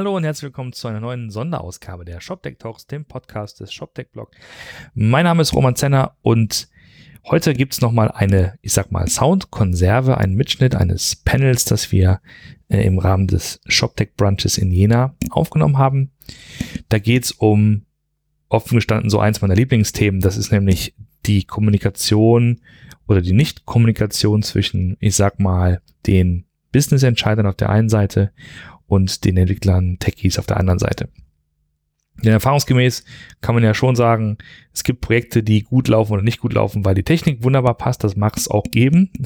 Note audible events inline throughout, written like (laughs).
Hallo und herzlich willkommen zu einer neuen Sonderausgabe der ShopTech Talks, dem Podcast des ShopTech Blog. Mein Name ist Roman Zenner und heute gibt es nochmal eine, ich sag mal, Soundkonserve, einen Mitschnitt eines Panels, das wir äh, im Rahmen des ShopTech Brunches in Jena aufgenommen haben. Da geht es um, offen gestanden, so eins meiner Lieblingsthemen. Das ist nämlich die Kommunikation oder die Nicht-Kommunikation zwischen, ich sag mal, den Business-Entscheidern auf der einen Seite und den Entwicklern Techies auf der anderen Seite. Denn erfahrungsgemäß kann man ja schon sagen, es gibt Projekte, die gut laufen oder nicht gut laufen, weil die Technik wunderbar passt. Das mag es auch geben. (laughs)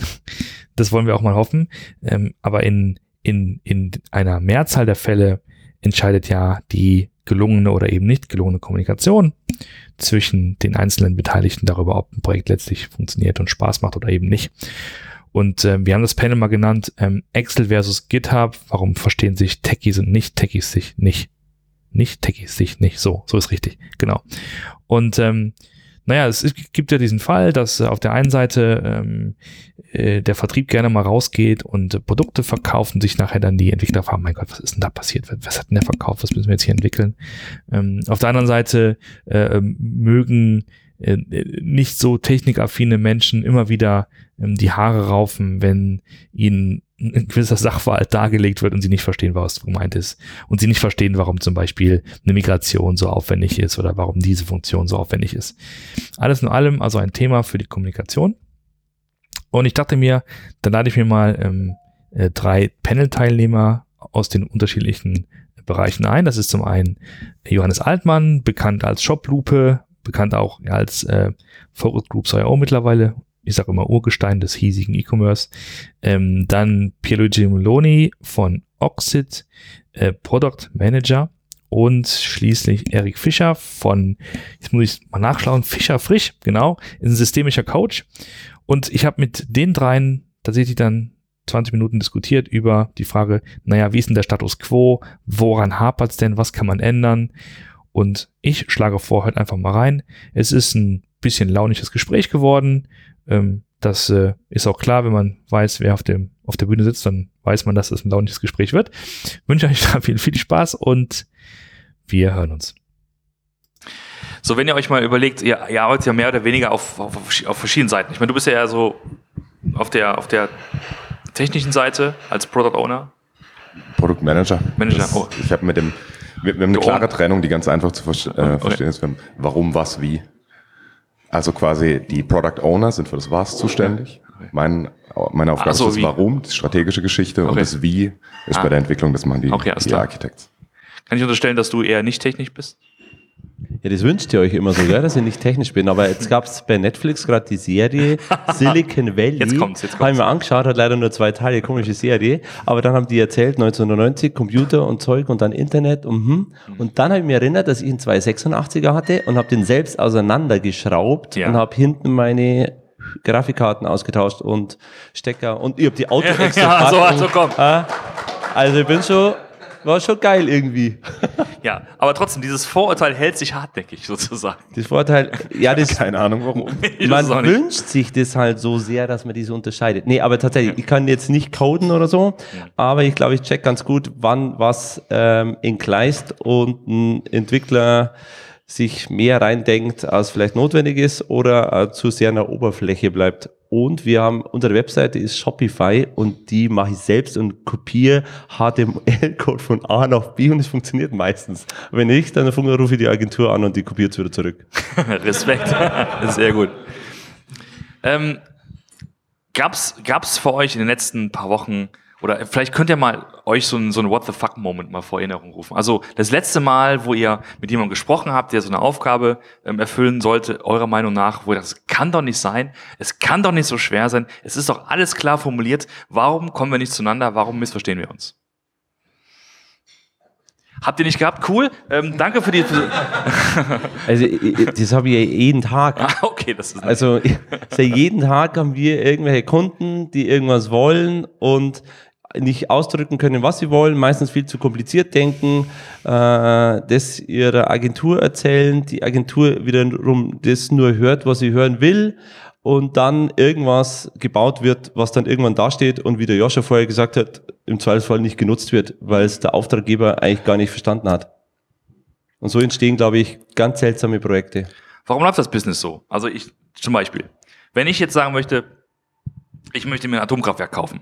Das wollen wir auch mal hoffen. Ähm, aber in, in, in einer Mehrzahl der Fälle entscheidet ja die gelungene oder eben nicht gelungene Kommunikation zwischen den einzelnen Beteiligten darüber, ob ein Projekt letztlich funktioniert und Spaß macht oder eben nicht. Und äh, wir haben das Panel mal genannt, ähm, Excel versus GitHub. Warum verstehen sich Techies und Nicht-Techies sich nicht? Nicht Techies sich nicht. So, so ist richtig. Genau. Und ähm, naja, es gibt ja diesen Fall, dass äh, auf der einen Seite ähm, äh, der Vertrieb gerne mal rausgeht und äh, Produkte verkauft und sich nachher dann die Entwickler fragen, mein Gott, was ist denn da passiert? Was hat denn der verkauft? Was müssen wir jetzt hier entwickeln? Ähm, auf der anderen Seite äh, mögen äh, nicht so technikaffine Menschen immer wieder ähm, die Haare raufen, wenn ihnen ein gewisser Sachverhalt dargelegt wird und sie nicht verstehen, was gemeint ist. Und sie nicht verstehen, warum zum Beispiel eine Migration so aufwendig ist oder warum diese Funktion so aufwendig ist. Alles in allem also ein Thema für die Kommunikation. Und ich dachte mir, dann lade ich mir mal ähm, äh, drei Panel-Teilnehmer aus den unterschiedlichen Bereichen ein. Das ist zum einen Johannes Altmann, bekannt als Shoplupe, bekannt auch ja, als äh, Focus Group CIO mittlerweile, ich sage immer Urgestein des hiesigen E-Commerce. Ähm, dann Pierluigi Meloni von Oxid, äh, Product Manager und schließlich Erik Fischer von, jetzt muss ich mal nachschauen, Fischer Frisch, genau, ist ein systemischer Coach. Und ich habe mit den dreien tatsächlich dann 20 Minuten diskutiert über die Frage, naja, wie ist denn der Status quo? Woran hapert es denn? Was kann man ändern? Und ich schlage vor, hört einfach mal rein. Es ist ein bisschen launisches Gespräch geworden. Ähm, das äh, ist auch klar, wenn man weiß, wer auf, dem, auf der Bühne sitzt, dann weiß man, dass es ein launisches Gespräch wird. Ich wünsche euch (laughs) da viel, viel Spaß und wir hören uns. So, wenn ihr euch mal überlegt, ihr, ihr arbeitet ja mehr oder weniger auf, auf, auf verschiedenen Seiten. Ich meine, du bist ja eher so auf der, auf der technischen Seite als Product Owner. Product Manager. Manager, das, oh. Ich habe mit dem wir, wir haben eine klare Trennung, die ganz einfach zu ver äh, verstehen ist. Okay. Warum, was, wie. Also quasi die Product Owner sind für das Was zuständig. Mein, meine Aufgabe so, ist das wie? Warum, die strategische Geschichte okay. und das Wie ist ah. bei der Entwicklung, das machen die, okay, die Architects. Kann ich unterstellen, dass du eher nicht technisch bist? Ja, das wünscht ihr euch immer so, gell, dass ich nicht technisch bin. Aber jetzt gab es bei Netflix gerade die Serie (laughs) Silicon Valley. Jetzt kommt's, jetzt kommt's. Habe ich mir angeschaut, hat leider nur zwei Teile, komische Serie. Aber dann haben die erzählt, 1990 Computer und Zeug und dann Internet und hm. Und dann habe ich mir erinnert, dass ich einen 286er hatte und habe den selbst auseinandergeschraubt ja. und habe hinten meine Grafikkarten ausgetauscht und Stecker und ich habe die Auto (laughs) ja, so, also komm. Also ich bin schon war schon geil irgendwie. Ja, aber trotzdem, dieses Vorurteil hält sich hartnäckig sozusagen. Das Vorurteil, ja, das. Keine Ahnung warum. (laughs) man wünscht sich das halt so sehr, dass man diese unterscheidet. Nee, aber tatsächlich, ich kann jetzt nicht coden oder so, aber ich glaube, ich check ganz gut, wann was ähm, entgleist und ein Entwickler sich mehr reindenkt, als vielleicht notwendig ist oder äh, zu sehr an der Oberfläche bleibt. Und wir haben, unsere Webseite ist Shopify und die mache ich selbst und kopiere HTML-Code von A nach B und es funktioniert meistens. Wenn nicht, dann rufe ich die Agentur an und die kopiert es wieder zurück. (laughs) Respekt. Sehr gut. Ähm, gab's, gab's für euch in den letzten paar Wochen oder vielleicht könnt ihr mal euch so ein, so What the fuck Moment mal vor Erinnerung rufen. Also das letzte Mal, wo ihr mit jemandem gesprochen habt, der so eine Aufgabe ähm, erfüllen sollte, eurer Meinung nach, wo ihr das kann doch nicht sein, es kann doch nicht so schwer sein, es ist doch alles klar formuliert, warum kommen wir nicht zueinander, warum missverstehen wir uns? Habt ihr nicht gehabt? Cool. Ähm, danke für die. (laughs) also das habe ich ja jeden Tag. Ah, okay, das ist. Also, (laughs) also jeden Tag haben wir irgendwelche Kunden, die irgendwas wollen und nicht ausdrücken können, was sie wollen, meistens viel zu kompliziert denken, äh, das ihrer Agentur erzählen, die Agentur wiederum das nur hört, was sie hören will und dann irgendwas gebaut wird, was dann irgendwann dasteht und wie der Joscha vorher gesagt hat, im Zweifelsfall nicht genutzt wird, weil es der Auftraggeber eigentlich gar nicht verstanden hat. Und so entstehen, glaube ich, ganz seltsame Projekte. Warum läuft das Business so? Also ich, zum Beispiel, wenn ich jetzt sagen möchte, ich möchte mir ein Atomkraftwerk kaufen.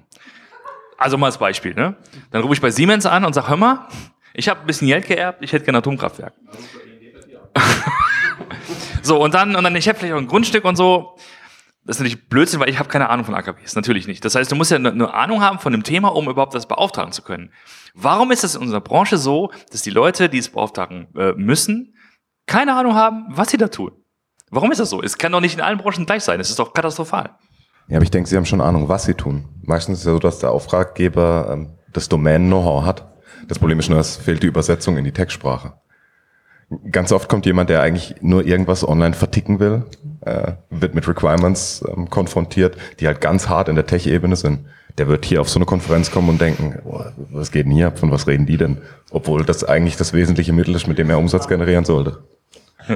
Also mal als Beispiel, ne? Dann rufe ich bei Siemens an und sage, hör mal, ich habe ein bisschen Geld geerbt, ich hätte gerne ein Atomkraftwerk. (laughs) so, und dann, und dann, ich habe vielleicht auch ein Grundstück und so. Das ist natürlich Blödsinn, weil ich habe keine Ahnung von AKWs. Natürlich nicht. Das heißt, du musst ja eine Ahnung haben von dem Thema, um überhaupt das beauftragen zu können. Warum ist es in unserer Branche so, dass die Leute, die es beauftragen äh, müssen, keine Ahnung haben, was sie da tun? Warum ist das so? Es kann doch nicht in allen Branchen gleich sein. Es ist doch katastrophal. Ja, aber ich denke, sie haben schon Ahnung, was sie tun. Meistens ist es ja so, dass der Auftraggeber ähm, das Domain-Know-how hat. Das Problem ist nur, es fehlt die Übersetzung in die Textsprache. Ganz oft kommt jemand, der eigentlich nur irgendwas online verticken will, äh, wird mit Requirements ähm, konfrontiert, die halt ganz hart in der Tech-Ebene sind. Der wird hier auf so eine Konferenz kommen und denken, boah, was geht denn hier, von was reden die denn? Obwohl das eigentlich das wesentliche Mittel ist, mit dem er Umsatz generieren sollte.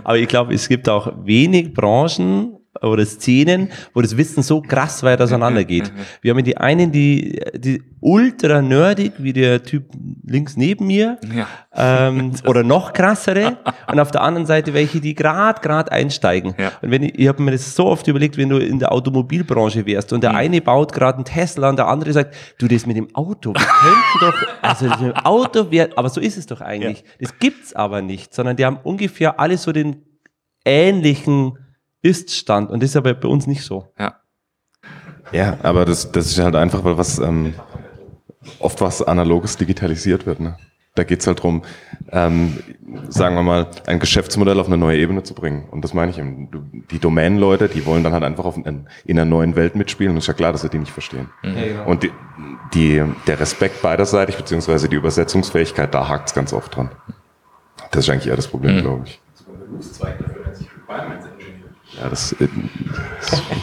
Aber ich glaube, es gibt auch wenig Branchen, oder Szenen, wo das Wissen so krass weit auseinander geht. Wir haben die einen, die, die ultra nerdig, wie der Typ links neben mir, ja. ähm, (laughs) oder noch krassere, und auf der anderen Seite welche, die grad grad einsteigen. Ja. Und wenn ich, ich habe mir das so oft überlegt, wenn du in der Automobilbranche wärst und der mhm. eine baut gerade einen Tesla und der andere sagt, du, das mit dem Auto, wir könnten doch, also das mit dem Auto wäre, aber so ist es doch eigentlich. Ja. Das gibt's aber nicht, sondern die haben ungefähr alle so den ähnlichen ist-Stand. Und das ist aber bei uns nicht so. Ja. Ja, aber das, das ist halt einfach, weil was ähm, oft was Analoges digitalisiert wird. Ne? Da geht's halt drum, ähm, sagen wir mal, ein Geschäftsmodell auf eine neue Ebene zu bringen. Und das meine ich eben. Die Domain-Leute, die wollen dann halt einfach auf, in, in einer neuen Welt mitspielen. Und ist ja klar, dass sie die nicht verstehen. Mhm. Genau. Und die, die, der Respekt beiderseitig, beziehungsweise die Übersetzungsfähigkeit, da hakt's ganz oft dran. Das ist eigentlich eher das Problem, mhm. glaube ich. Ja, das, äh,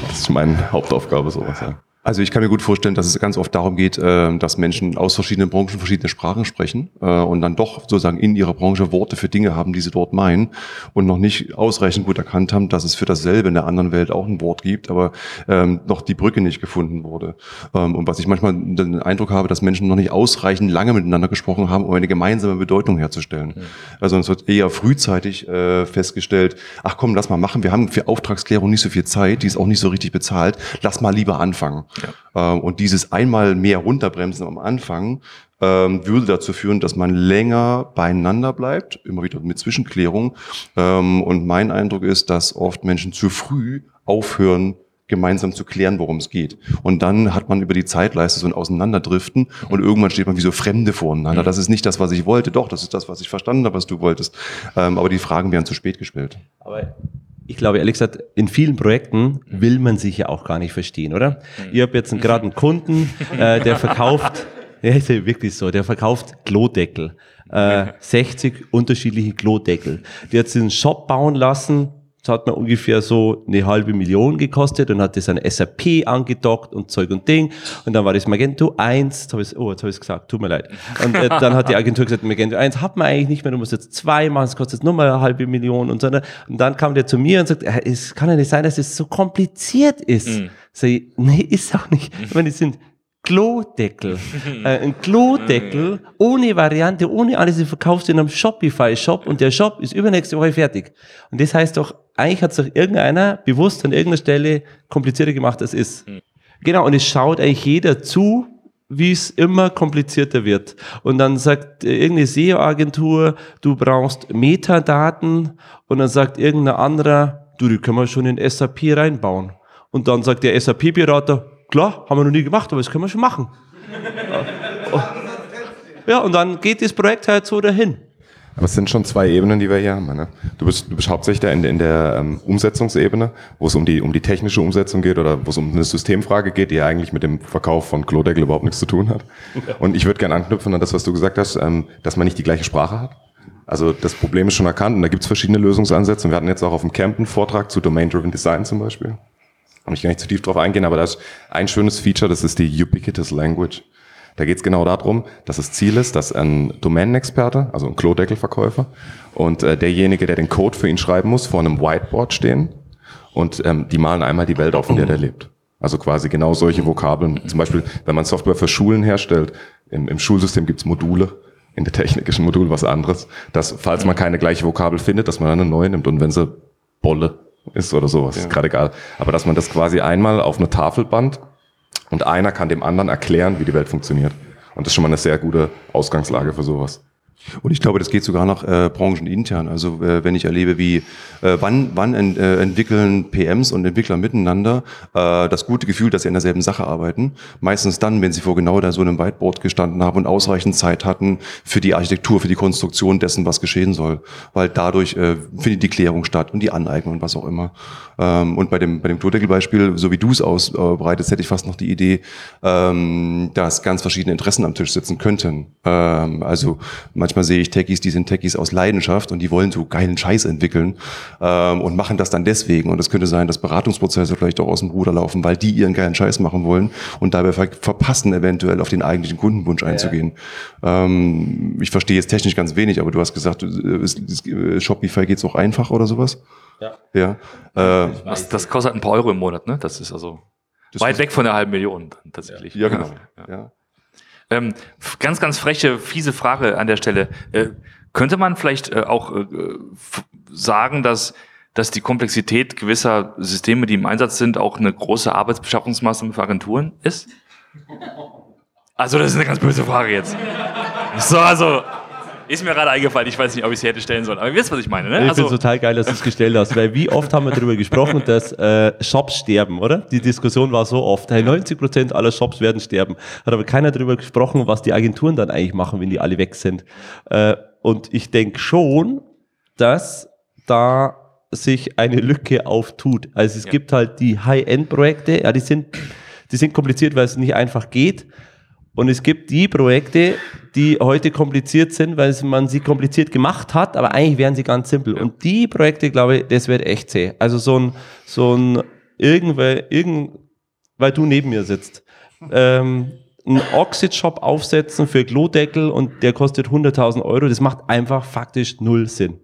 das ist meine Hauptaufgabe, sowas, ja. Also ich kann mir gut vorstellen, dass es ganz oft darum geht, äh, dass Menschen aus verschiedenen Branchen verschiedene Sprachen sprechen äh, und dann doch sozusagen in ihrer Branche Worte für Dinge haben, die sie dort meinen und noch nicht ausreichend gut erkannt haben, dass es für dasselbe in der anderen Welt auch ein Wort gibt, aber ähm, noch die Brücke nicht gefunden wurde. Ähm, und was ich manchmal den Eindruck habe, dass Menschen noch nicht ausreichend lange miteinander gesprochen haben, um eine gemeinsame Bedeutung herzustellen. Also es wird eher frühzeitig äh, festgestellt, ach komm, lass mal machen, wir haben für Auftragsklärung nicht so viel Zeit, die ist auch nicht so richtig bezahlt, lass mal lieber anfangen. Ja. Ähm, und dieses einmal mehr runterbremsen am Anfang ähm, würde dazu führen, dass man länger beieinander bleibt, immer wieder mit Zwischenklärung. Ähm, und mein Eindruck ist, dass oft Menschen zu früh aufhören, gemeinsam zu klären, worum es geht. Und dann hat man über die Zeitleiste so ein Auseinanderdriften und irgendwann steht man wie so Fremde voreinander. Das ist nicht das, was ich wollte. Doch, das ist das, was ich verstanden habe, was du wolltest. Ähm, aber die Fragen werden zu spät gestellt. Aber ich glaube, ehrlich gesagt, in vielen Projekten will man sich ja auch gar nicht verstehen, oder? Ich habe jetzt gerade einen Kunden, äh, der verkauft, (laughs) ja, ist ja wirklich so, der verkauft Klodeckel. Äh, 60 unterschiedliche Klodeckel. Der hat sich einen Shop bauen lassen, das hat mir ungefähr so eine halbe Million gekostet und hat das an SAP angedockt und Zeug und Ding. Und dann war das Magento 1, jetzt hab ich, oh, jetzt habe ich es gesagt, tut mir leid. Und äh, dann hat die Agentur gesagt, Magento 1 hat man eigentlich nicht mehr, du musst jetzt zwei machen, es kostet nur mal eine halbe Million und so. Und dann kam der zu mir und sagt, es kann ja nicht sein, dass es so kompliziert ist. Mhm. Sag ich, nee, ist auch nicht. Ich meine, die sind Klodeckel. äh, ein Klodeckel ohne Variante, ohne alles, du verkaufst in einem Shopify-Shop und der Shop ist übernächste Woche fertig. Und das heißt doch, eigentlich hat es doch irgendeiner bewusst an irgendeiner Stelle komplizierter gemacht, als es ist. Mhm. Genau, und es schaut eigentlich jeder zu, wie es immer komplizierter wird. Und dann sagt irgendeine SEO-Agentur, du brauchst Metadaten und dann sagt irgendein anderer, du, die können wir schon in SAP reinbauen. Und dann sagt der SAP-Berater, Klar, haben wir noch nie gemacht, aber das können wir schon machen. Ja, und dann geht das Projekt halt so dahin. Aber es sind schon zwei Ebenen, die wir hier haben. Ne? Du, bist, du bist hauptsächlich in, in der ähm, Umsetzungsebene, wo es um die, um die technische Umsetzung geht oder wo es um eine Systemfrage geht, die ja eigentlich mit dem Verkauf von Klodeckel überhaupt nichts zu tun hat. Und ich würde gerne anknüpfen an das, was du gesagt hast, ähm, dass man nicht die gleiche Sprache hat. Also das Problem ist schon erkannt und da gibt es verschiedene Lösungsansätze. Und wir hatten jetzt auch auf dem Camp einen Vortrag zu Domain-Driven Design zum Beispiel kann ich gar nicht zu tief drauf eingehen, aber da ist ein schönes Feature, das ist die Ubiquitous Language. Da geht es genau darum, dass das Ziel ist, dass ein Domänenexperte, also ein Klodeckelverkäufer und äh, derjenige, der den Code für ihn schreiben muss, vor einem Whiteboard stehen und ähm, die malen einmal die Welt auf, in der der lebt. Also quasi genau solche Vokabeln. Zum Beispiel, wenn man Software für Schulen herstellt, im, im Schulsystem gibt's Module, in der ein Modul was anderes, dass falls man keine gleiche Vokabel findet, dass man eine neue nimmt und wenn sie Bolle ist oder sowas, ja. ist gerade egal. Aber dass man das quasi einmal auf eine Tafel band und einer kann dem anderen erklären, wie die Welt funktioniert. Und das ist schon mal eine sehr gute Ausgangslage für sowas. Und ich glaube, das geht sogar noch äh, branchenintern. Also äh, wenn ich erlebe, wie äh, wann, wann ent, äh, entwickeln PMs und Entwickler miteinander äh, das gute Gefühl, dass sie an derselben Sache arbeiten. Meistens dann, wenn sie vor genau da so einem Whiteboard gestanden haben und ausreichend Zeit hatten für die Architektur, für die Konstruktion dessen, was geschehen soll. Weil dadurch äh, findet die Klärung statt und die Aneignung und was auch immer. Ähm, und bei dem, bei dem Klodeckel-Beispiel, so wie du es ausbreitest, hätte ich fast noch die Idee, ähm, dass ganz verschiedene Interessen am Tisch sitzen könnten. Ähm, also manchmal sehe ich Techies, die sind Techies aus Leidenschaft und die wollen so geilen Scheiß entwickeln ähm, und machen das dann deswegen. Und es könnte sein, dass Beratungsprozesse vielleicht auch aus dem Ruder laufen, weil die ihren geilen Scheiß machen wollen und dabei ver verpassen, eventuell auf den eigentlichen Kundenwunsch einzugehen. Ja. Ähm, ich verstehe jetzt technisch ganz wenig, aber du hast gesagt, äh, Shopify geht's auch einfach oder sowas? Ja. ja. Äh, das, das kostet ein paar Euro im Monat, ne? Das ist also das weit weg von der halben Million tatsächlich. Ja, genau. ja. ja. Ähm, ganz, ganz freche, fiese Frage an der Stelle. Äh, könnte man vielleicht äh, auch äh, sagen, dass, dass die Komplexität gewisser Systeme, die im Einsatz sind, auch eine große Arbeitsbeschaffungsmaßnahme für Agenturen ist? Also, das ist eine ganz böse Frage jetzt. So, also, ist mir gerade eingefallen, ich weiß nicht, ob ich sie hätte stellen sollen, aber ihr wisst, was ich meine, ne? Ich also, finde total geil, dass du es gestellt hast, weil wie oft haben wir darüber gesprochen, (laughs) dass äh, Shops sterben, oder? Die Diskussion war so oft, hey, 90% aller Shops werden sterben. Hat aber keiner darüber gesprochen, was die Agenturen dann eigentlich machen, wenn die alle weg sind. Äh, und ich denke schon, dass da sich eine Lücke auftut. Also es ja. gibt halt die High-End-Projekte, ja, die sind, die sind kompliziert, weil es nicht einfach geht. Und es gibt die Projekte, die heute kompliziert sind, weil man sie kompliziert gemacht hat, aber eigentlich wären sie ganz simpel. Und die Projekte, glaube ich, das wird echt zäh. Also so ein, so ein irgendwer, irgend, weil du neben mir sitzt, ähm, einen Oxid-Shop aufsetzen für Klodeckel und der kostet 100.000 Euro, das macht einfach faktisch null Sinn.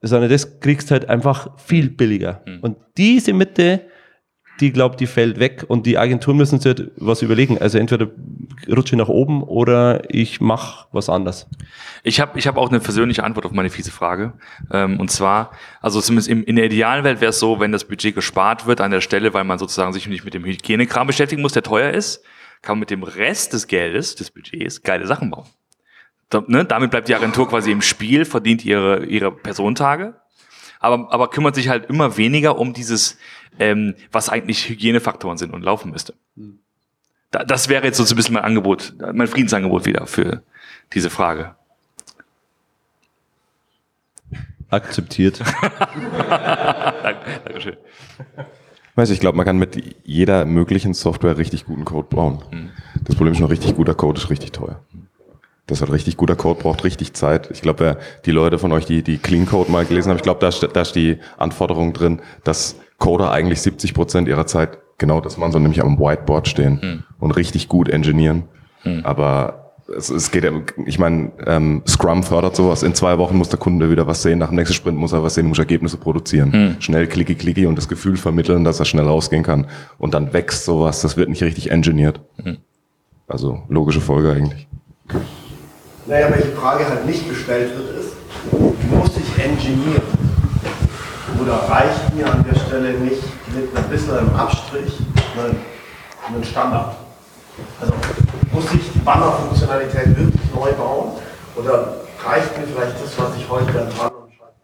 Sondern das kriegst halt einfach viel billiger. Mhm. Und diese Mitte, die glaubt, die fällt weg und die Agenturen müssen sich halt was überlegen. Also entweder rutsche ich nach oben oder ich mache was anderes. Ich habe ich hab auch eine persönliche Antwort auf meine fiese Frage. Ähm, und zwar, also zumindest in der idealen Welt wäre es so, wenn das Budget gespart wird an der Stelle, weil man sozusagen sich nicht mit dem Hygienekram beschäftigen muss, der teuer ist, kann man mit dem Rest des Geldes, des Budgets, geile Sachen bauen. Ne, damit bleibt die Agentur quasi im Spiel, verdient ihre, ihre Personentage, aber, aber kümmert sich halt immer weniger um dieses ähm, was eigentlich Hygienefaktoren sind und laufen müsste. Da, das wäre jetzt so ein bisschen mein Angebot, mein Friedensangebot wieder für diese Frage. Akzeptiert. (laughs) Dankeschön. Weiß ich glaube, man kann mit jeder möglichen Software richtig guten Code bauen. Mhm. Das Problem ist nur, richtig guter Code ist richtig teuer. Das hat richtig guter Code, braucht richtig Zeit. Ich glaube, die Leute von euch, die, die Clean Code mal gelesen haben, ich glaube, da, da ist die Anforderung drin, dass Coder eigentlich 70 Prozent ihrer Zeit genau das machen, so nämlich am Whiteboard stehen hm. und richtig gut engineeren. Hm. Aber es, es geht, ich meine, ähm, Scrum fördert sowas. In zwei Wochen muss der Kunde wieder was sehen, nach dem nächsten Sprint muss er was sehen, muss Ergebnisse produzieren. Hm. Schnell klicki klicki und das Gefühl vermitteln, dass er schnell rausgehen kann. Und dann wächst sowas, das wird nicht richtig engineert. Hm. Also logische Folge eigentlich. Naja, welche Frage halt nicht gestellt wird, ist, muss ich engineeren? oder reicht mir an der Stelle nicht mit ein bisschen einem Abstrich einen, Standard? Also muss ich die Banner-Funktionalität wirklich neu bauen oder reicht mir vielleicht das, was ich heute dran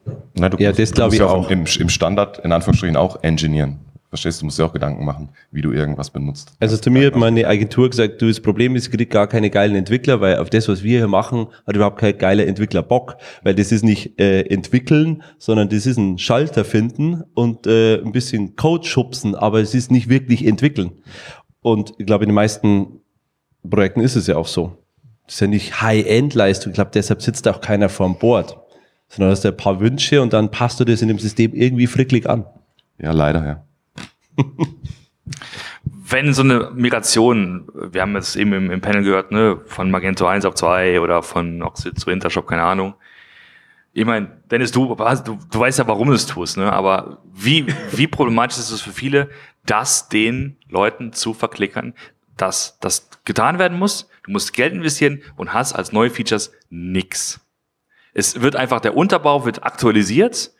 und Na, du, ja, das glaube ich auch. Im, Im Standard in Anführungsstrichen auch engineeren. Verstehst du, musst dir auch Gedanken machen, wie du irgendwas benutzt. Also zu mir hat meine Agentur gesagt, du, das Problem ist, ich krieg gar keine geilen Entwickler, weil auf das, was wir hier machen, hat überhaupt kein geiler Entwickler Bock, weil das ist nicht äh, entwickeln, sondern das ist ein Schalter finden und äh, ein bisschen Code schubsen, aber es ist nicht wirklich entwickeln. Und ich glaube, in den meisten Projekten ist es ja auch so. Das ist ja nicht High-End-Leistung. Ich glaube, deshalb sitzt auch keiner vorm Board, sondern hast du ein paar Wünsche und dann passt du das in dem System irgendwie fricklig an. Ja, leider, ja. Wenn so eine Migration, wir haben es eben im, im, Panel gehört, ne, von Magento 1 auf 2 oder von Oxid zu Intershop, keine Ahnung. ich meine, Dennis, du, du, du weißt ja, warum du es tust, ne? aber wie, wie problematisch ist es für viele, das den Leuten zu verklickern, dass das getan werden muss, du musst Geld investieren und hast als neue Features nix. Es wird einfach, der Unterbau wird aktualisiert,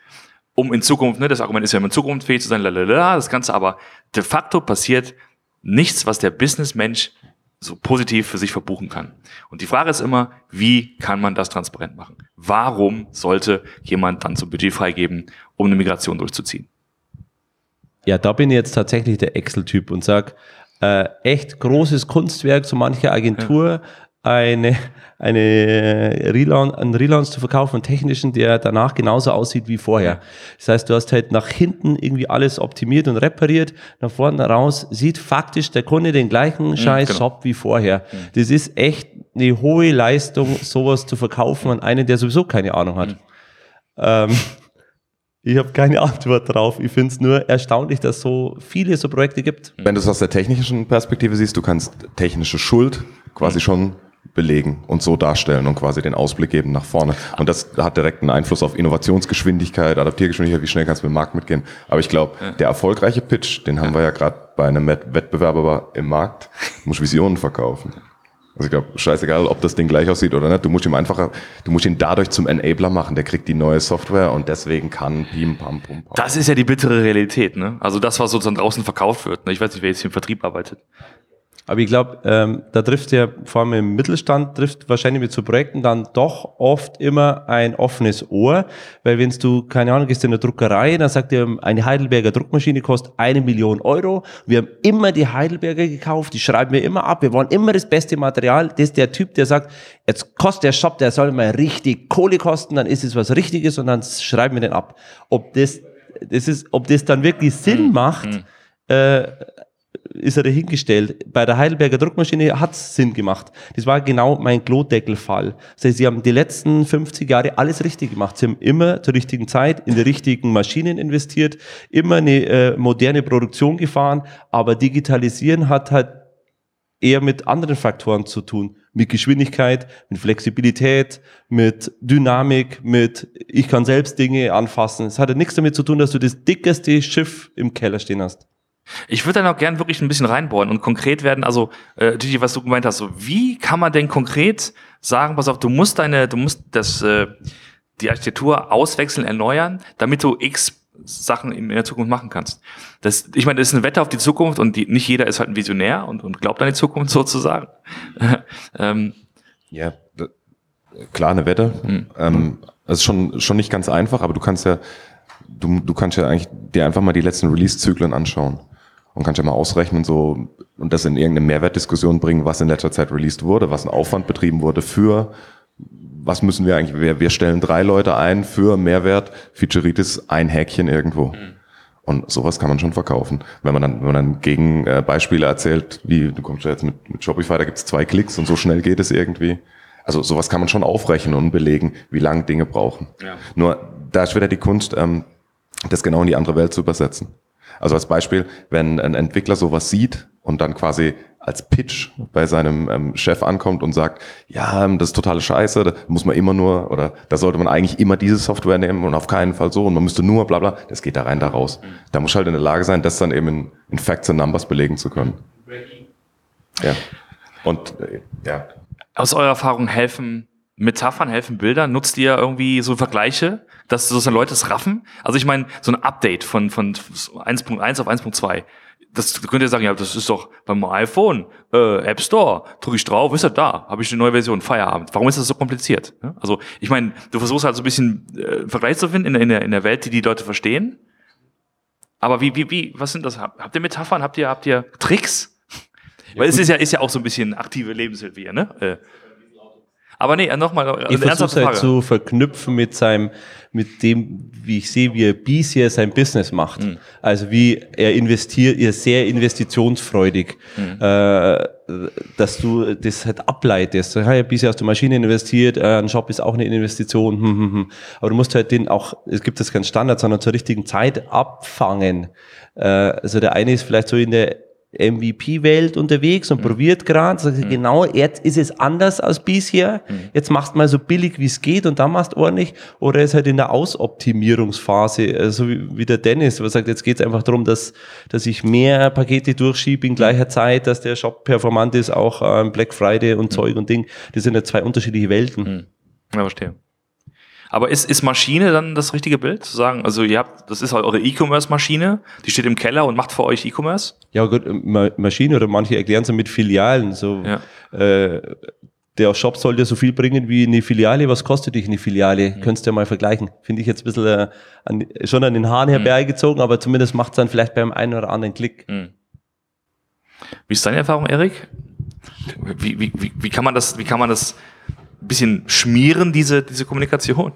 um in Zukunft, ne, das Argument ist ja, in Zukunft fähig zu sein, lalala, das Ganze, aber de facto passiert nichts, was der Businessmensch so positiv für sich verbuchen kann. Und die Frage ist immer, wie kann man das transparent machen? Warum sollte jemand dann zum Budget freigeben, um eine Migration durchzuziehen? Ja, da bin ich jetzt tatsächlich der Excel-Typ und sag äh, echt großes Kunstwerk, so manche Agentur, eine, eine Relaunch, einen Relaunch zu verkaufen, einen technischen, der danach genauso aussieht wie vorher. Das heißt, du hast halt nach hinten irgendwie alles optimiert und repariert, nach vorne raus sieht faktisch der Kunde den gleichen mhm, scheiß genau. Shop wie vorher. Mhm. Das ist echt eine hohe Leistung, sowas zu verkaufen an einen, der sowieso keine Ahnung hat. Mhm. Ähm, ich habe keine (laughs) Antwort drauf. Ich finde es nur erstaunlich, dass es so viele so Projekte gibt. Wenn du es aus der technischen Perspektive siehst, du kannst technische Schuld quasi schon belegen und so darstellen und quasi den Ausblick geben nach vorne. Und das hat direkt einen Einfluss auf Innovationsgeschwindigkeit, Adaptiergeschwindigkeit, wie schnell kannst du mit dem Markt mitgehen. Aber ich glaube, der erfolgreiche Pitch, den haben wir ja gerade bei einem Wettbewerber im Markt, muss Visionen verkaufen. Also ich glaube, scheißegal, ob das Ding gleich aussieht oder nicht, du musst ihm einfach, du musst ihn dadurch zum Enabler machen. Der kriegt die neue Software und deswegen kann Pim, Pam, Pum, Pam. Das ist ja die bittere Realität, ne? Also das, was sozusagen draußen verkauft wird. Ne? Ich weiß nicht, wer jetzt hier im Vertrieb arbeitet. Aber ich glaube, ähm, da trifft ja vor allem im Mittelstand, trifft wahrscheinlich mit so Projekten dann doch oft immer ein offenes Ohr, weil wenn du, keine Ahnung, gehst in eine Druckerei, dann sagt dir, eine Heidelberger Druckmaschine kostet eine Million Euro. Wir haben immer die Heidelberger gekauft, die schreiben wir immer ab, wir wollen immer das beste Material. Das ist der Typ, der sagt, jetzt kostet der Shop, der soll mal richtig Kohle kosten, dann ist es was Richtiges und dann schreiben wir den ab. Ob das, das ist, ob das dann wirklich Sinn mhm. macht, mhm. äh, ist er dahingestellt. Bei der Heidelberger Druckmaschine hat es Sinn gemacht. Das war genau mein Klodeckel-Fall. Das heißt, sie haben die letzten 50 Jahre alles richtig gemacht. Sie haben immer zur richtigen Zeit in die richtigen Maschinen investiert, immer eine äh, moderne Produktion gefahren, aber digitalisieren hat halt eher mit anderen Faktoren zu tun. Mit Geschwindigkeit, mit Flexibilität, mit Dynamik, mit ich kann selbst Dinge anfassen. Es hat ja nichts damit zu tun, dass du das dickeste Schiff im Keller stehen hast. Ich würde da noch gern wirklich ein bisschen reinbohren und konkret werden. Also, äh, Gigi, was du gemeint hast, so wie kann man denn konkret sagen, pass auf, du musst deine, du musst das, äh, die Architektur auswechseln, erneuern, damit du X Sachen in der Zukunft machen kannst. Das, ich meine, das ist eine Wette auf die Zukunft und die, nicht jeder ist halt ein Visionär und, und glaubt an die Zukunft (laughs) sozusagen. (laughs) ähm. Ja, klar eine Wette. Hm. Ähm, das ist schon, schon nicht ganz einfach, aber du kannst ja, du, du kannst ja eigentlich dir einfach mal die letzten Release-Zyklen anschauen und kannst ja mal ausrechnen so und das in irgendeine Mehrwertdiskussion bringen, was in letzter Zeit released wurde, was ein Aufwand betrieben wurde für was müssen wir eigentlich, wir, wir stellen drei Leute ein für Mehrwert, Featureitis ein Häkchen irgendwo. Mhm. Und sowas kann man schon verkaufen. Wenn man dann, wenn man dann gegen äh, Beispiele erzählt, wie du kommst ja jetzt mit, mit Shopify, da gibt's zwei Klicks und so schnell geht es irgendwie. Also sowas kann man schon aufrechnen und belegen, wie lange Dinge brauchen. Ja. Nur da ist wieder die Kunst, ähm, das genau in die andere Welt zu übersetzen. Also als Beispiel, wenn ein Entwickler sowas sieht und dann quasi als Pitch bei seinem ähm, Chef ankommt und sagt, ja, ähm, das ist totale Scheiße, da muss man immer nur, oder da sollte man eigentlich immer diese Software nehmen und auf keinen Fall so und man müsste nur bla bla, das geht da rein, da raus. Da muss halt in der Lage sein, das dann eben in, in Facts and Numbers belegen zu können. Ja. Und äh, ja. Aus eurer Erfahrung helfen Metaphern, helfen Bilder? Nutzt ihr irgendwie so Vergleiche? dass sozusagen Leute es raffen. Also ich meine, so ein Update von, von 1.1 auf 1.2. Das könnt ihr sagen, ja, das ist doch beim iPhone, äh, App Store, drücke ich drauf, ist er da, habe ich eine neue Version, Feierabend. Warum ist das so kompliziert? Also ich meine, du versuchst halt so ein bisschen äh, Vergleich zu finden in, in, der, in der Welt, die die Leute verstehen. Aber wie, wie, wie, was sind das? Habt ihr Metaphern? Habt ihr, habt ihr Tricks? Ja, Weil es ist ja, ist ja auch so ein bisschen aktive Lebenshilfe hier, ne? Äh, aber nee, nochmal. Ich versuche halt zu verknüpfen mit seinem, mit dem, wie ich sehe, wie er bisher sein Business macht. Mhm. Also wie er investiert, er ist sehr investitionsfreudig, mhm. äh, dass du das halt ableitest. Ja, er bisher aus der Maschine investiert, äh, ein Job ist auch eine Investition. Hm, hm, hm. Aber du musst halt den auch, es gibt das keinen Standard, sondern zur richtigen Zeit abfangen. Äh, also der eine ist vielleicht so in der MVP-Welt unterwegs und mhm. probiert gerade, sagt mhm. genau, jetzt ist es anders als bisher, mhm. jetzt machst mal so billig wie es geht und dann machst ordentlich, oder ist halt in der Ausoptimierungsphase, so also wie, wie der Dennis, der sagt, jetzt geht es einfach darum, dass, dass ich mehr Pakete durchschiebe in gleicher Zeit, dass der Shop performant ist, auch ähm, Black Friday und mhm. Zeug und Ding, das sind ja zwei unterschiedliche Welten. Mhm. Ja, verstehe. Aber ist, ist Maschine dann das richtige Bild? Zu sagen, also ihr habt, das ist halt eure E-Commerce-Maschine, die steht im Keller und macht für euch E-Commerce? Ja gut, Maschine oder manche erklären es mit Filialen. So, ja. äh, der Shop soll dir so viel bringen wie eine Filiale. Was kostet dich eine Filiale? Mhm. Könntest du ja mal vergleichen. Finde ich jetzt ein bisschen äh, an, schon an den Haaren herbeigezogen, mhm. aber zumindest macht es dann vielleicht beim einen oder anderen Klick. Mhm. Wie ist deine Erfahrung, Erik? Wie, wie, wie, wie, kann man das, wie kann man das bisschen schmieren, diese, diese Kommunikation?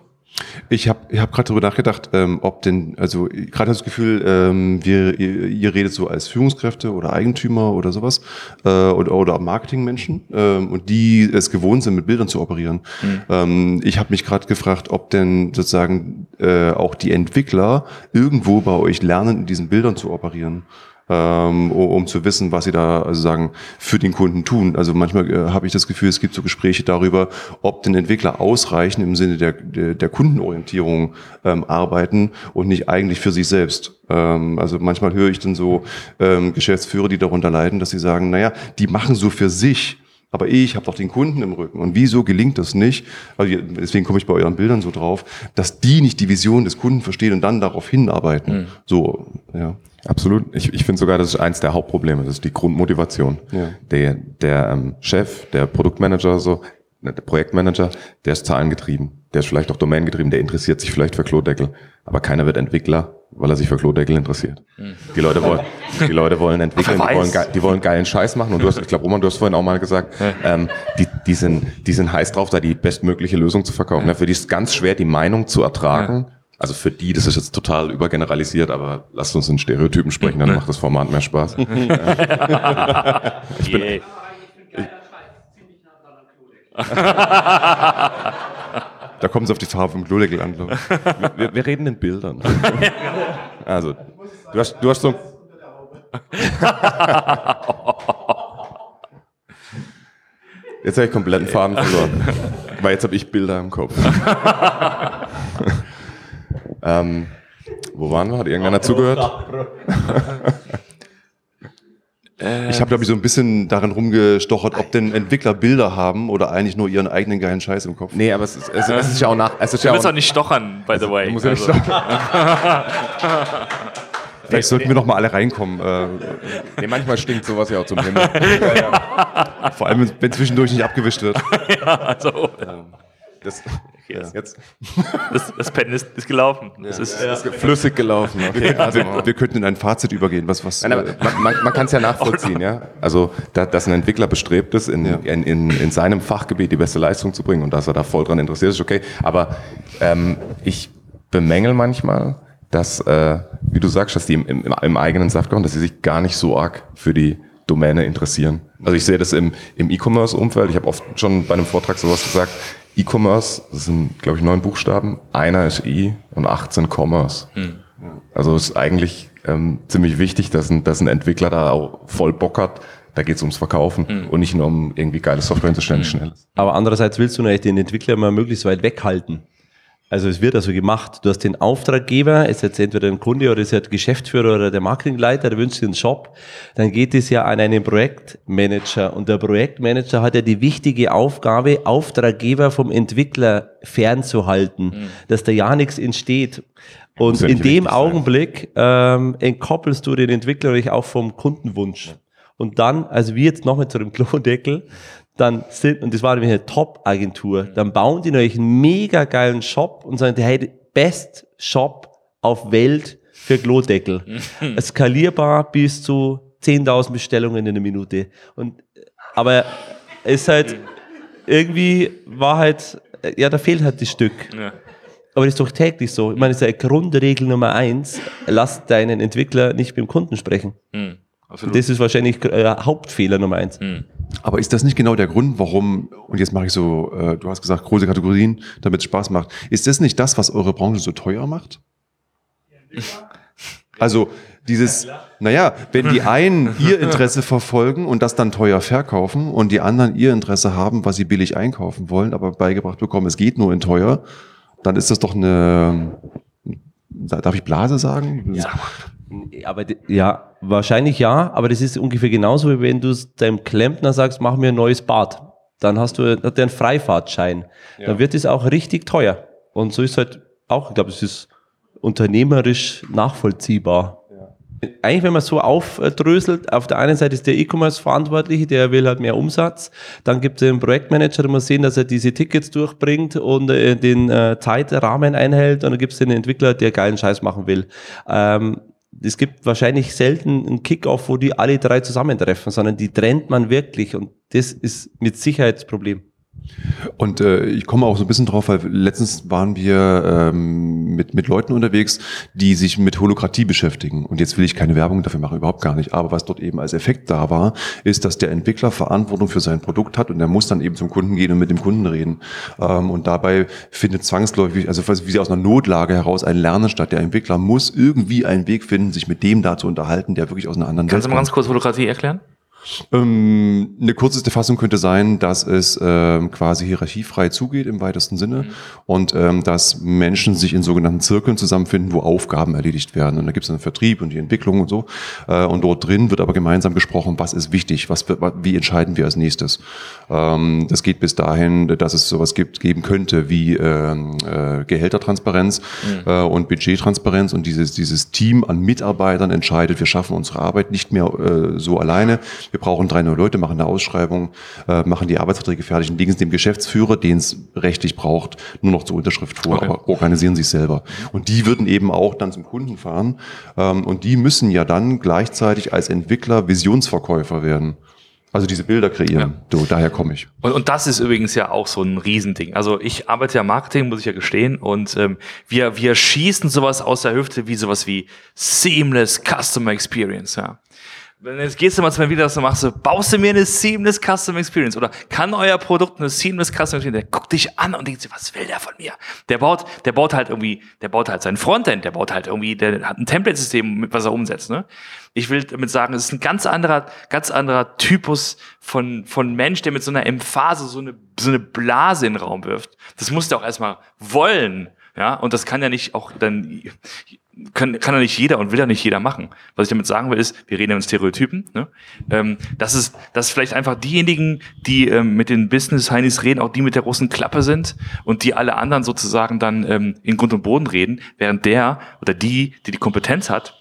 Ich habe ich hab gerade darüber nachgedacht, ähm, ob denn, also gerade das Gefühl, ähm, wir, ihr, ihr redet so als Führungskräfte oder Eigentümer oder sowas äh, oder, oder Marketingmenschen ähm, und die es gewohnt sind, mit Bildern zu operieren. Mhm. Ähm, ich habe mich gerade gefragt, ob denn sozusagen äh, auch die Entwickler irgendwo bei euch lernen, in diesen Bildern zu operieren ähm, um zu wissen, was sie da also sagen für den Kunden tun. Also manchmal äh, habe ich das Gefühl, es gibt so Gespräche darüber, ob den Entwickler ausreichen im Sinne der, der, der Kundenorientierung ähm, arbeiten und nicht eigentlich für sich selbst. Ähm, also manchmal höre ich dann so ähm, Geschäftsführer, die darunter leiden, dass sie sagen, naja, die machen so für sich, aber ich habe doch den Kunden im Rücken. Und wieso gelingt das nicht? Also deswegen komme ich bei euren Bildern so drauf, dass die nicht die Vision des Kunden verstehen und dann darauf hinarbeiten. Mhm. So, ja. Absolut. Ich, ich finde sogar, das ist eins der Hauptprobleme. Das ist die Grundmotivation. Ja. Der, der ähm, Chef, der Produktmanager, so, ne, der Projektmanager, der ist zahlengetrieben. Der ist vielleicht auch domaingetrieben. Der interessiert sich vielleicht für Klodeckel. Aber keiner wird Entwickler, weil er sich für Klodeckel interessiert. Mhm. Die Leute wollen, die Leute wollen entwickeln, die wollen, die wollen geilen Scheiß machen. Und du hast, ich glaube, Roman, du hast vorhin auch mal gesagt, ähm, die, die sind, die sind heiß drauf, da die bestmögliche Lösung zu verkaufen. Ja. Für die ist es ganz schwer, die Meinung zu ertragen. Ja also für die, das ist jetzt total übergeneralisiert, aber lasst uns in Stereotypen sprechen, dann macht das Format mehr Spaß. (laughs) ich bin, ich, da kommt es auf die Farbe vom Klodeckel an. Wir, wir, reden in Bildern. Also, du hast, du hast so. Jetzt habe ich kompletten Faden verloren. Weil jetzt habe ich Bilder im Kopf. Ähm, wo waren wir? Hat irgendeiner zugehört? (laughs) Ich habe, glaube ich, so ein bisschen darin rumgestochert, ob denn Entwickler Bilder haben oder eigentlich nur ihren eigenen geilen Scheiß im Kopf. Nee, aber es ist, es, es ist ja auch nach. Es ist du ja musst auch nicht stochern, by the way. Du musst also. ja nicht stochern. (laughs) Vielleicht sollten wir noch mal alle reinkommen. Äh. Nee, manchmal stinkt sowas ja auch zum Himmel. (laughs) Vor allem, wenn zwischendurch nicht abgewischt wird. ja, also. Das, Okay, jetzt. Das, das Pen ist, ist gelaufen. Ja, es ist, ja. ist flüssig gelaufen. Okay, also, wir könnten in ein Fazit übergehen. Was, was, Nein, äh, man, man, man kann es ja nachvollziehen. ja. Also, da, dass ein Entwickler bestrebt ist, in, ja. in, in, in, seinem Fachgebiet die beste Leistung zu bringen und dass er da voll dran interessiert ist, okay. Aber ähm, ich bemängel manchmal, dass, äh, wie du sagst, dass die im, im, im eigenen Saft kommen, dass sie sich gar nicht so arg für die Domäne interessieren. Also ich sehe das im, im E-Commerce-Umfeld. Ich habe oft schon bei einem Vortrag sowas gesagt E-Commerce, das sind, glaube ich, neun Buchstaben. Einer ist E und 18 Commerce. Hm. Also ist eigentlich ähm, ziemlich wichtig, dass ein, dass ein Entwickler da auch voll Bock hat. Da geht es ums Verkaufen hm. und nicht nur um irgendwie geile Software hinzustellen, hm. schnell. Aber andererseits willst du natürlich den Entwickler mal möglichst weit weghalten. Also es wird also gemacht. Du hast den Auftraggeber, ist jetzt entweder ein Kunde oder ist der Geschäftsführer oder der Marketingleiter, der wünscht dir einen Job. Dann geht es ja an einen Projektmanager und der Projektmanager hat ja die wichtige Aufgabe, Auftraggeber vom Entwickler fernzuhalten, mhm. dass da ja nichts entsteht. Und in dem Augenblick ähm, entkoppelst du den Entwickler natürlich auch vom Kundenwunsch. Und dann, also wie jetzt noch mit so einem (laughs) Klodeckel, dann sind, und das war nämlich eine Top-Agentur, dann bauen die natürlich einen mega geilen Shop und sagen, hey, best Shop auf Welt für Klodeckel. (laughs) Skalierbar bis zu 10.000 Bestellungen in einer Minute. Und, aber es ist halt, irgendwie war halt, ja, da fehlt halt das Stück. Ja. Aber das ist doch täglich so. Ich meine, es ist ja Grundregel Nummer eins, lass deinen Entwickler nicht mit dem Kunden sprechen. Mhm. Das ist wahrscheinlich äh, Hauptfehler Nummer eins. Mhm. Aber ist das nicht genau der Grund, warum, und jetzt mache ich so, äh, du hast gesagt, große Kategorien, damit es Spaß macht. Ist das nicht das, was eure Branche so teuer macht? Also dieses, naja, wenn die einen ihr Interesse verfolgen und das dann teuer verkaufen und die anderen ihr Interesse haben, was sie billig einkaufen wollen, aber beigebracht bekommen, es geht nur in teuer, dann ist das doch eine, darf ich Blase sagen? Ja. Aber ja, wahrscheinlich ja, aber das ist ungefähr genauso, wie wenn du deinem Klempner sagst, mach mir ein neues Bad. Dann hast du hat der einen Freifahrtschein. Ja. Dann wird es auch richtig teuer. Und so ist halt auch, ich glaube, es ist unternehmerisch nachvollziehbar eigentlich, wenn man so aufdröselt, auf der einen Seite ist der E-Commerce-Verantwortliche, der will halt mehr Umsatz. Dann gibt es den Projektmanager, der muss sehen, dass er diese Tickets durchbringt und äh, den äh, Zeitrahmen einhält. Und dann gibt es den Entwickler, der geilen Scheiß machen will. Ähm, es gibt wahrscheinlich selten einen Kickoff, wo die alle drei zusammentreffen, sondern die trennt man wirklich. Und das ist mit Sicherheit das Problem. Und äh, ich komme auch so ein bisschen drauf, weil letztens waren wir ähm, mit, mit Leuten unterwegs, die sich mit Holokratie beschäftigen. Und jetzt will ich keine Werbung dafür machen, überhaupt gar nicht. Aber was dort eben als Effekt da war, ist, dass der Entwickler Verantwortung für sein Produkt hat und er muss dann eben zum Kunden gehen und mit dem Kunden reden. Ähm, und dabei findet zwangsläufig, also wie sie aus einer Notlage heraus ein Lernen statt. Der Entwickler muss irgendwie einen Weg finden, sich mit dem da zu unterhalten, der wirklich aus einer anderen Kannst Welt Kannst du mal ganz kurz Holokratie erklären? Ähm, eine kürzeste Fassung könnte sein, dass es ähm, quasi hierarchiefrei zugeht im weitesten Sinne mhm. und ähm, dass Menschen sich in sogenannten Zirkeln zusammenfinden, wo Aufgaben erledigt werden. Und da gibt es einen Vertrieb und die Entwicklung und so. Äh, und dort drin wird aber gemeinsam besprochen, was ist wichtig, was, wie entscheiden wir als nächstes. Ähm, das geht bis dahin, dass es sowas gibt, geben könnte wie ähm, äh, Gehältertransparenz mhm. äh, und Budgettransparenz und dieses, dieses Team an Mitarbeitern entscheidet, wir schaffen unsere Arbeit nicht mehr äh, so alleine wir brauchen drei neue Leute, machen eine Ausschreibung, äh, machen die Arbeitsverträge fertig und legen es dem Geschäftsführer, den es rechtlich braucht, nur noch zur Unterschrift vor, okay. aber organisieren sich selber. Und die würden eben auch dann zum Kunden fahren ähm, und die müssen ja dann gleichzeitig als Entwickler Visionsverkäufer werden. Also diese Bilder kreieren. Ja. Du, daher komme ich. Und, und das ist übrigens ja auch so ein Riesending. Also ich arbeite ja Marketing, muss ich ja gestehen. Und ähm, wir, wir schießen sowas aus der Hüfte wie sowas wie Seamless Customer Experience. Ja. Wenn jetzt gehst du mal zu mir wieder, was du machst, so, baust du mir eine Seamless Custom Experience oder kann euer Produkt eine Seamless Custom Experience? Der guckt dich an und denkt sich, was will der von mir? Der baut, der baut halt irgendwie, der baut halt sein Frontend, der baut halt irgendwie, der hat ein Template-System, was er umsetzt, ne? Ich will damit sagen, es ist ein ganz anderer, ganz anderer Typus von, von Mensch, der mit so einer Emphase so eine, so eine Blase in den Raum wirft. Das musst du auch erstmal wollen. Ja, und das kann ja nicht auch dann kann, kann ja nicht jeder und will ja nicht jeder machen. Was ich damit sagen will, ist, wir reden ja in Stereotypen. Ne? Ähm, das ist, dass vielleicht einfach diejenigen, die ähm, mit den Business-Heinis reden, auch die mit der großen Klappe sind und die alle anderen sozusagen dann ähm, in Grund und Boden reden, während der oder die, die die Kompetenz hat,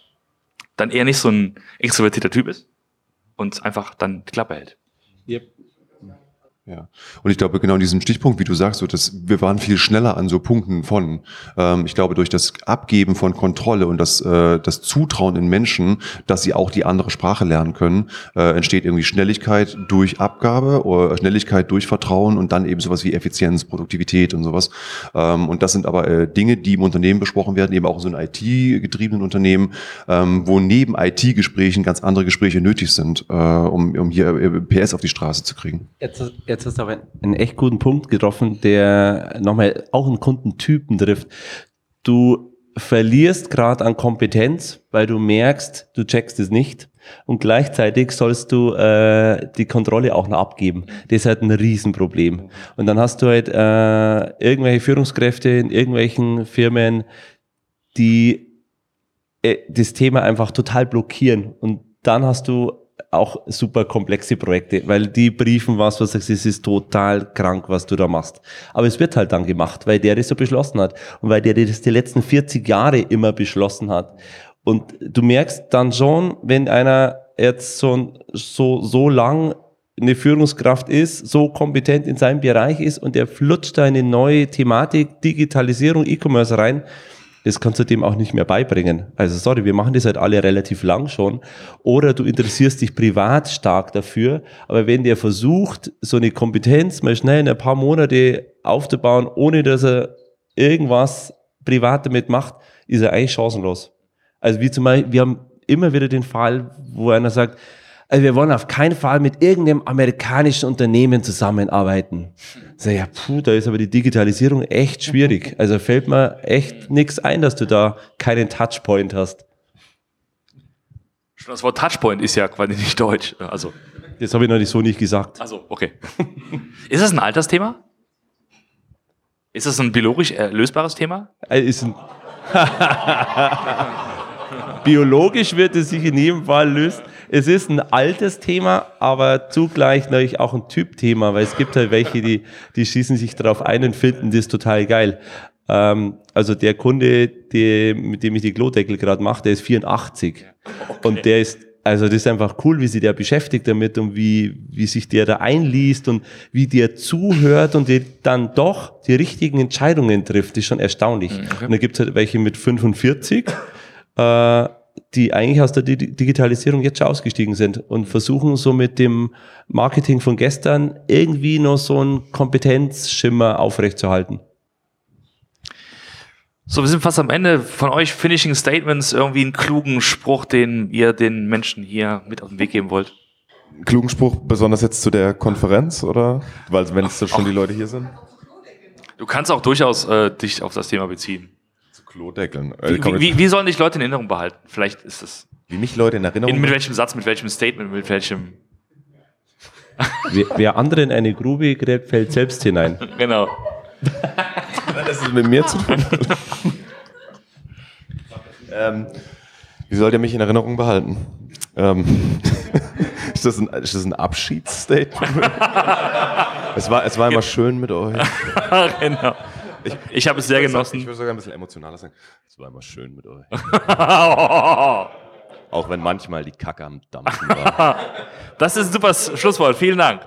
dann eher nicht so ein extrovertierter Typ ist und einfach dann die Klappe hält. Yep. Ja, und ich glaube, genau in diesem Stichpunkt, wie du sagst, so, dass wir waren viel schneller an so Punkten von. Ähm, ich glaube, durch das Abgeben von Kontrolle und das, äh, das Zutrauen in Menschen, dass sie auch die andere Sprache lernen können, äh, entsteht irgendwie Schnelligkeit durch Abgabe oder Schnelligkeit durch Vertrauen und dann eben sowas wie Effizienz, Produktivität und sowas. Ähm, und das sind aber äh, Dinge, die im Unternehmen besprochen werden, eben auch in so einem IT-getriebenen Unternehmen, ähm, wo neben IT-Gesprächen ganz andere Gespräche nötig sind, äh, um, um hier äh, PS auf die Straße zu kriegen. Jetzt, hast du aber einen echt guten Punkt getroffen, der nochmal auch einen Kundentypen trifft. Du verlierst gerade an Kompetenz, weil du merkst, du checkst es nicht. Und gleichzeitig sollst du äh, die Kontrolle auch noch abgeben. Das ist halt ein Riesenproblem. Und dann hast du halt äh, irgendwelche Führungskräfte in irgendwelchen Firmen, die äh, das Thema einfach total blockieren. Und dann hast du auch super komplexe Projekte, weil die briefen was, was sagst, es ist total krank, was du da machst. Aber es wird halt dann gemacht, weil der das so beschlossen hat und weil der das die letzten 40 Jahre immer beschlossen hat. Und du merkst dann schon, wenn einer jetzt so, so, so lang eine Führungskraft ist, so kompetent in seinem Bereich ist und er flutscht da eine neue Thematik, Digitalisierung, E-Commerce rein, das kannst du dem auch nicht mehr beibringen. Also sorry, wir machen das halt alle relativ lang schon. Oder du interessierst dich privat stark dafür, aber wenn der versucht, so eine Kompetenz mal schnell in ein paar Monate aufzubauen, ohne dass er irgendwas privat damit macht, ist er eigentlich chancenlos. Also wie zum Beispiel, wir haben immer wieder den Fall, wo einer sagt, also wir wollen auf keinen Fall mit irgendeinem amerikanischen Unternehmen zusammenarbeiten. So, ja, puh, da ist aber die Digitalisierung echt schwierig. Also fällt mir echt nichts ein, dass du da keinen Touchpoint hast. Schon das Wort Touchpoint ist ja quasi nicht deutsch. Also. Das habe ich noch nicht so nicht gesagt. Also, okay. ist das ein Altersthema? Ist das ein biologisch lösbares Thema? Äh, ist ein (laughs) Biologisch wird es sich in jedem Fall lösen. Es ist ein altes Thema, aber zugleich natürlich auch ein Typthema, weil es gibt halt welche, die, die schießen sich darauf ein und finden das total geil. Ähm, also der Kunde, die, mit dem ich die Klodeckel gerade mache, der ist 84. Okay. Und der ist also das ist einfach cool, wie sich der beschäftigt damit und wie, wie sich der da einliest und wie der zuhört und die dann doch die richtigen Entscheidungen trifft. Das ist schon erstaunlich. Mhm, okay. Und da gibt es halt welche mit 45, äh, die eigentlich aus der Digitalisierung jetzt schon ausgestiegen sind und versuchen so mit dem Marketing von gestern irgendwie noch so einen Kompetenzschimmer aufrechtzuerhalten. So, wir sind fast am Ende von euch. Finishing Statements, irgendwie einen klugen Spruch, den ihr den Menschen hier mit auf den Weg geben wollt. Einen klugen Spruch, besonders jetzt zu der Konferenz, oder? Weil, wenn es schon die Leute hier sind? Du kannst auch durchaus äh, dich auf das Thema beziehen. Klodeckeln. Äh, wie, wie, wie, sollen dich Leute in Erinnerung behalten? Vielleicht ist es. Wie mich Leute in Erinnerung? In, mit welchem Satz, mit welchem Statement, mit welchem. wer, wer andere in eine Grube gräbt, fällt selbst hinein. (laughs) genau. das ist mit mir zu tun. ähm, wie sollt ihr mich in Erinnerung behalten? Ähm, (laughs) ist, das ein, ist das ein Abschiedsstatement? (laughs) es, war, es war immer schön mit euch. genau. Ich, ich habe es sehr genossen. Ich würde sogar ein bisschen emotionaler sagen. Es war immer schön mit euch. (laughs) Auch wenn manchmal die Kacke am Dampfen war. Das ist ein super Schlusswort. Vielen Dank.